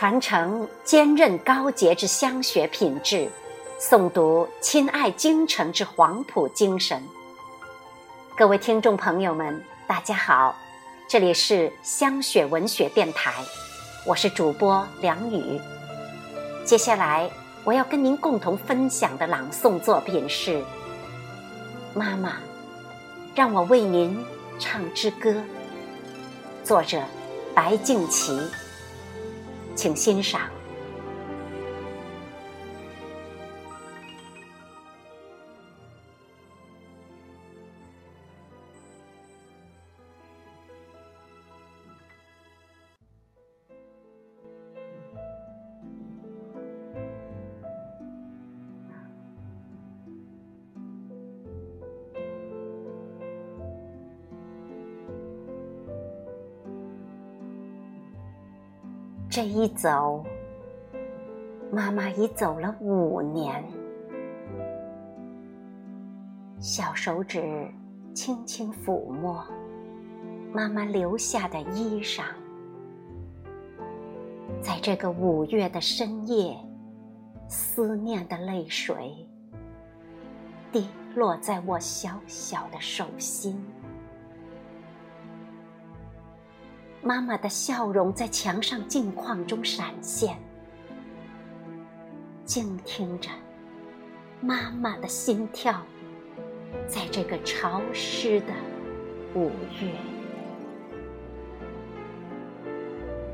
传承坚韧高洁之香雪品质，诵读亲爱京城之黄埔精神。各位听众朋友们，大家好，这里是香雪文学电台，我是主播梁宇。接下来我要跟您共同分享的朗诵作品是《妈妈》，让我为您唱支歌。作者白敬琪。请欣赏。这一走，妈妈已走了五年。小手指轻轻抚摸妈妈留下的衣裳，在这个五月的深夜，思念的泪水滴落在我小小的手心。妈妈的笑容在墙上镜框中闪现，静听着妈妈的心跳，在这个潮湿的五月，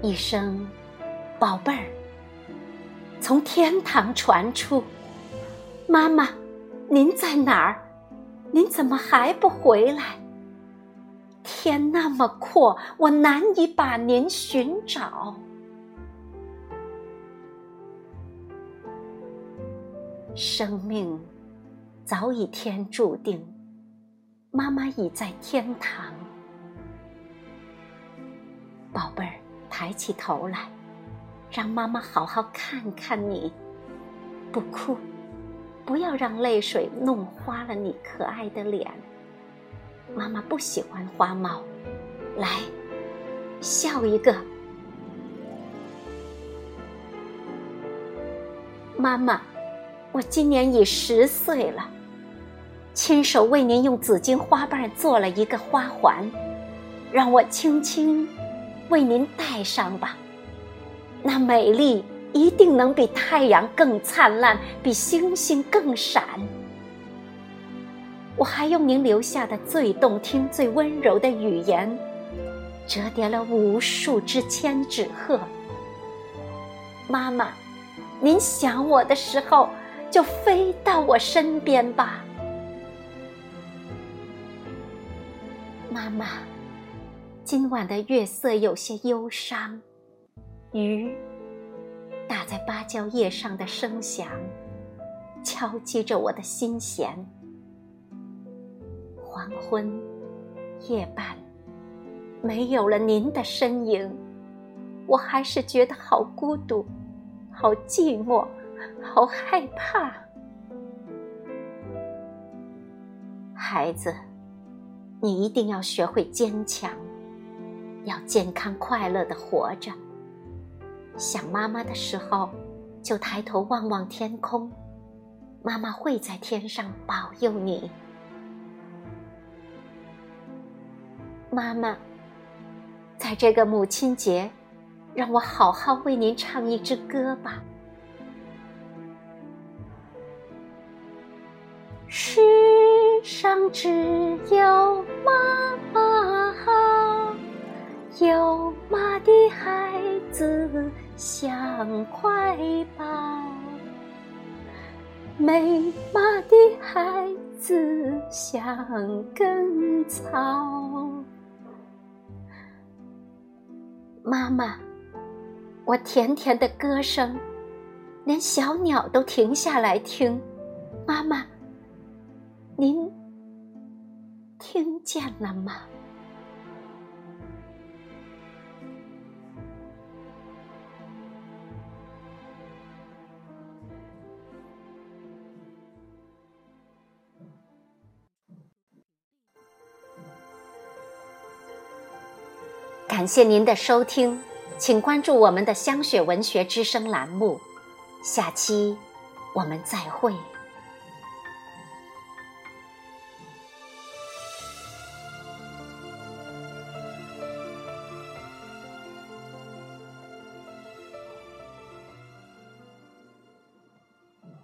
一声“宝贝儿”从天堂传出：“妈妈，您在哪儿？您怎么还不回来？”天那么阔，我难以把您寻找。生命早已天注定，妈妈已在天堂。宝贝儿，抬起头来，让妈妈好好看看你。不哭，不要让泪水弄花了你可爱的脸。妈妈不喜欢花帽，来，笑一个。妈妈，我今年已十岁了，亲手为您用紫荆花瓣做了一个花环，让我轻轻为您戴上吧。那美丽一定能比太阳更灿烂，比星星更闪。我还用您留下的最动听、最温柔的语言，折叠了无数只千纸鹤。妈妈，您想我的时候，就飞到我身边吧。妈妈，今晚的月色有些忧伤，鱼打在芭蕉叶上的声响，敲击着我的心弦。黄昏，夜半，没有了您的身影，我还是觉得好孤独，好寂寞，好害怕。孩子，你一定要学会坚强，要健康快乐的活着。想妈妈的时候，就抬头望望天空，妈妈会在天上保佑你。妈妈，在这个母亲节，让我好好为您唱一支歌吧。世上只有妈妈好，有妈的孩子像块宝，没妈的孩子像根草。妈妈，我甜甜的歌声，连小鸟都停下来听。妈妈，您听见了吗？感谢您的收听，请关注我们的香雪文学之声栏目。下期我们再会。